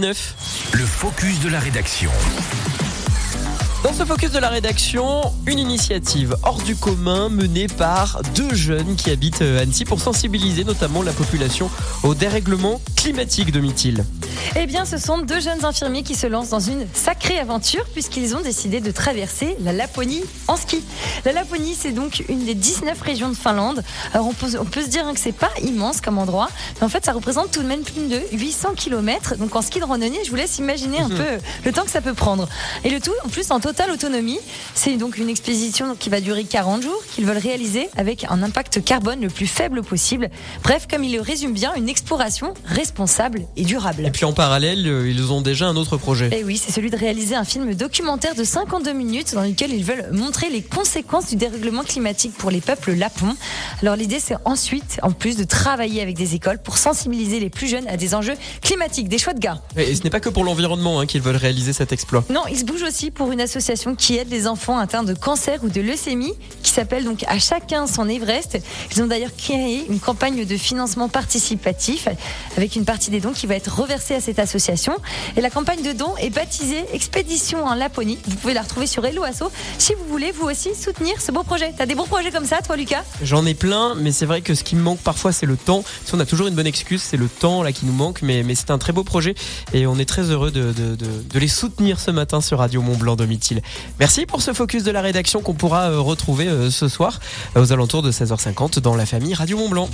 Le focus de la rédaction. Dans ce focus de la rédaction, une initiative hors du commun menée par deux jeunes qui habitent euh, Annecy pour sensibiliser notamment la population au dérèglement climatique de Mithil. Eh bien, ce sont deux jeunes infirmiers qui se lancent dans une sacrée aventure puisqu'ils ont décidé de traverser la Laponie en ski. La Laponie, c'est donc une des 19 régions de Finlande. Alors, on peut, on peut se dire hein, que c'est pas immense comme endroit, mais en fait, ça représente tout de même plus de 800 km. Donc, en ski de randonnée, je vous laisse imaginer un peu le temps que ça peut prendre. Et le tout, en plus, en totale autonomie. C'est donc une expédition qui va durer 40 jours, qu'ils veulent réaliser avec un impact carbone le plus faible possible. Bref, comme il le résume bien, une exploration responsable et durable. Et puis en parallèle, euh, ils ont déjà un autre projet. Et oui, c'est celui de réaliser un film documentaire de 52 minutes dans lequel ils veulent montrer les conséquences du dérèglement climatique pour les peuples lapons. Alors l'idée, c'est ensuite, en plus, de travailler avec des écoles pour sensibiliser les plus jeunes à des enjeux climatiques, des choix de gars. Et ce n'est pas que pour l'environnement hein, qu'ils veulent réaliser cet exploit. Non, ils se bougent aussi pour une association qui aide les enfants atteints de cancer ou de leucémie, qui s'appelle donc À chacun son Everest. Ils ont d'ailleurs créé une campagne de financement participatif avec une partie des dons qui va être reversée à cette association. Et la campagne de dons est baptisée Expédition en Laponie. Vous pouvez la retrouver sur Hello Asso si vous voulez vous aussi soutenir ce beau projet. T'as des beaux projets comme ça, toi, Lucas? J'en ai plein, mais c'est vrai que ce qui me manque parfois, c'est le temps. Si on a toujours une bonne excuse, c'est le temps là qui nous manque, mais, mais c'est un très beau projet et on est très heureux de, de, de, de les soutenir ce matin sur Radio Mont Blanc Domitil. Merci pour ce focus de la rédaction qu'on pourra euh, retrouver euh, ce soir euh, aux alentours de 16h50 dans la famille Radio Mont Blanc.